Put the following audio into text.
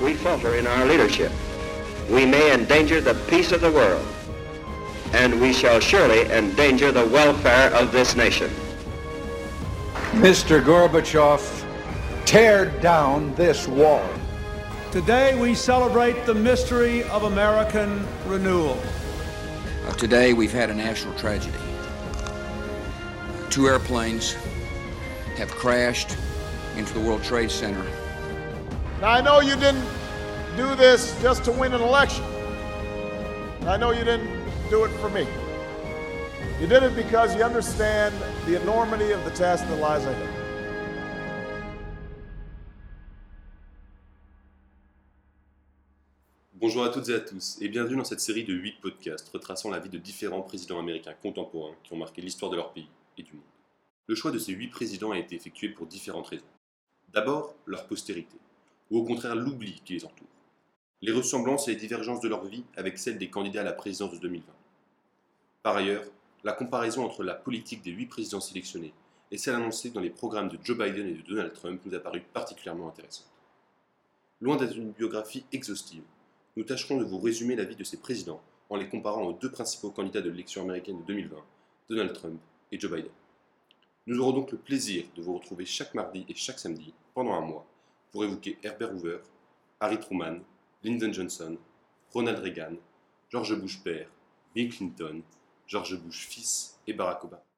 if we falter in our leadership, we may endanger the peace of the world, and we shall surely endanger the welfare of this nation. Mr. Gorbachev, tear down this wall. Today we celebrate the mystery of American renewal. Uh, today we've had a national tragedy. Two airplanes have crashed into the World Trade Center. Now, I know you didn't do this just to win an election. I know you didn't do it for me. You did it because you understand the enormity of the task that lies ahead. Bonjour à toutes et à tous, et bienvenue dans cette série de 8 podcasts retraçant la vie de différents présidents américains contemporains qui ont marqué l'histoire de leur pays et du monde. Le choix de ces 8 présidents a été effectué pour différentes raisons. D'abord, leur postérité, ou au contraire l'oubli qui les entoure. Les ressemblances et les divergences de leur vie avec celles des candidats à la présidence de 2020. Par ailleurs, la comparaison entre la politique des 8 présidents sélectionnés et celle annoncée dans les programmes de Joe Biden et de Donald Trump nous a paru particulièrement intéressante. Loin d'être une biographie exhaustive, nous tâcherons de vous résumer la vie de ces présidents en les comparant aux deux principaux candidats de l'élection américaine de 2020, Donald Trump et Joe Biden. Nous aurons donc le plaisir de vous retrouver chaque mardi et chaque samedi pendant un mois pour évoquer Herbert Hoover, Harry Truman, Lyndon Johnson, Ronald Reagan, George Bush père, Bill Clinton, George Bush fils et Barack Obama.